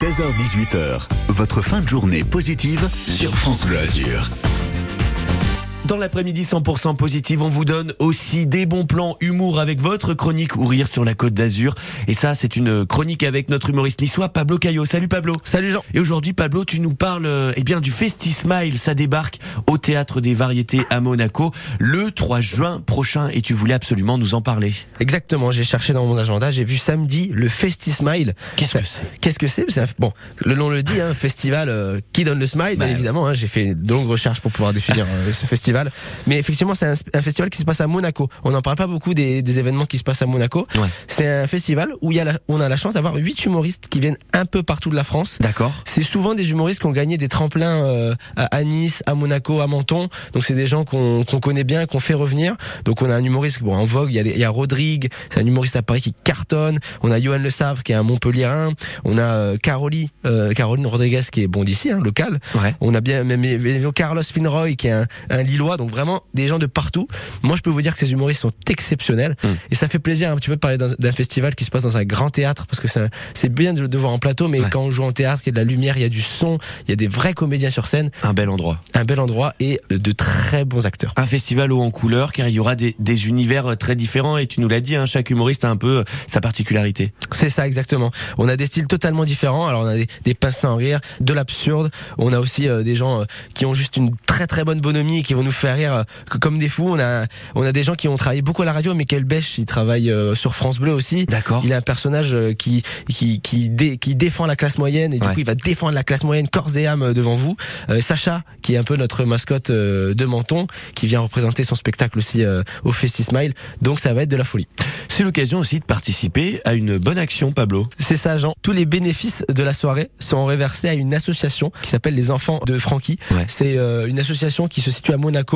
16h18h, votre fin de journée positive sur France Bleu Azur. Dans l'après-midi 100% positive, on vous donne aussi des bons plans humour avec votre chronique ou rire sur la côte d'Azur. Et ça, c'est une chronique avec notre humoriste niçois Pablo Caillot. Salut Pablo. Salut Jean. Et aujourd'hui, Pablo, tu nous parles eh bien du Festi Smile. Ça débarque au Théâtre des Variétés à Monaco le 3 juin prochain et tu voulais absolument nous en parler. Exactement, j'ai cherché dans mon agenda, j'ai vu samedi le Festi Smile. Qu'est-ce que c'est? Qu'est-ce que c'est? Bon, le nom le dit, un festival euh, qui donne le smile, bien Bah, évidemment. hein, j'ai fait de longues recherches pour pouvoir définir euh, ce festival. Mais effectivement, c'est un, un festival qui se passe à Monaco. On n'en parle pas beaucoup des, des événements qui se passent à Monaco. Ouais. C'est un festival où y a la- on a la chance d'avoir huit humoristes qui viennent un peu partout de la France. D'accord. C'est souvent des humoristes qui ont gagné des tremplins euh, à, Nice, à Monaco, à Menton. Donc c'est des gens qu'on connaît bien, qu'on fait revenir. Donc on a un humoriste bon, en vogue, il y a, y Rodrigue, c'est un humoriste à Paris qui cartonne. On a Johan Le Savre qui est un Montpellierin. On a euh, Caroli, euh, Caroline Rodriguez qui est bon d'ici, hein, local. Ouais. On a bien même, même Carlos Finroy qui est un, un Lillois, donc vraiment des gens de partout. Moi, je peux vous dire que ces humoristes sont exceptionnels Mm. et ça fait plaisir un petit peu de parler d'un festival qui se passe dans un grand théâtre parce que c'est bien de le voir en plateau, mais Ouais. quand on joue en théâtre, il y a de la lumière, il y a du son, il y a des vrais comédiens sur scène, Un bel endroit. un bel endroit et de très bons acteurs. Un festival haut en couleur car il y aura des, des univers euh, très différents et tu nous l'as dit, hein, chaque humoriste a un peu euh, sa particularité. C'est ça exactement. On a des styles totalement différents. Alors on a des, des pinces sans rire, de l'absurde. On a aussi euh, des gens euh, qui ont juste une très très bonne bonhomie et qui vont nous faire rire euh, comme des fous. On a on a des gens qui ont travaillé beaucoup à la radio. Michael Bech, il travaille euh, sur France Bleu aussi. D'accord. Il a un personnage euh, qui qui qui, dé- qui défend la classe moyenne et du Ouais. coup il va défendre la classe moyenne corps et âme devant vous. Euh, Sacha, qui est un peu notre mascotte de Menton, qui vient représenter son spectacle aussi euh, au Festi Smile. Donc ça va être de la folie. C'est l'occasion aussi de participer à une bonne action, Pablo. C'est ça, Jean. Tous les bénéfices de la soirée sont reversés à une association qui s'appelle les Enfants de Francky. Ouais. C'est euh, une association qui se situe à Monaco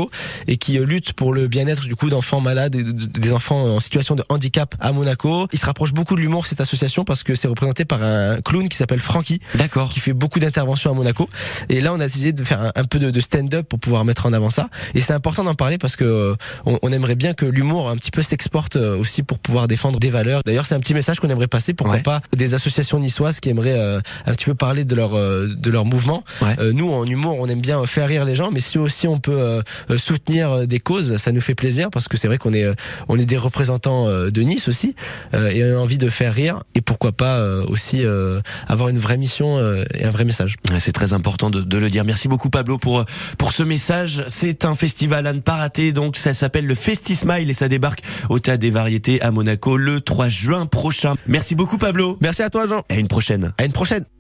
et qui euh, lutte pour le bien-être du coup d'enfants malades et de- de- des enfants en situation de handicap à Monaco. Il se rapproche beaucoup de l'humour cette association parce que c'est représenté par un clown qui s'appelle Francky D'accord. qui fait beaucoup d'interventions à Monaco. Et là, on a décidé de faire un, un peu de, de stand-up pour pouvoir mettre en avant ça. Et c'est important d'en parler parce que euh, on, on aimerait bien que l'humour un petit peu s'exporte euh, aussi pour pouvoir défendre des valeurs. D'ailleurs, c'est un petit message qu'on aimerait passer. Pourquoi Ouais. pas des associations niçoises qui aimeraient euh, un petit peu parler de leur euh, de leur mouvement. Ouais. Euh, nous, en humour, on aime bien faire rire les gens, mais si aussi on peut soutenir euh, des causes, ça nous fait plaisir parce que c'est vrai qu'on est euh, on est des représentants euh, de Nice aussi euh, et on a envie de faire rire et pourquoi pas euh, aussi euh, avoir une vraie mission euh, et un vrai message. Ouais, C'est très important de, de le dire. Merci beaucoup Pablo pour euh, pour ce message. C'est un festival à ne pas rater. Donc ça s'appelle le Festi Smile et ça débarque au Théâtre des Variétés à Monaco le 3 juin prochain. Merci beaucoup Pablo. Merci à toi Jean. Et à une prochaine. À une prochaine.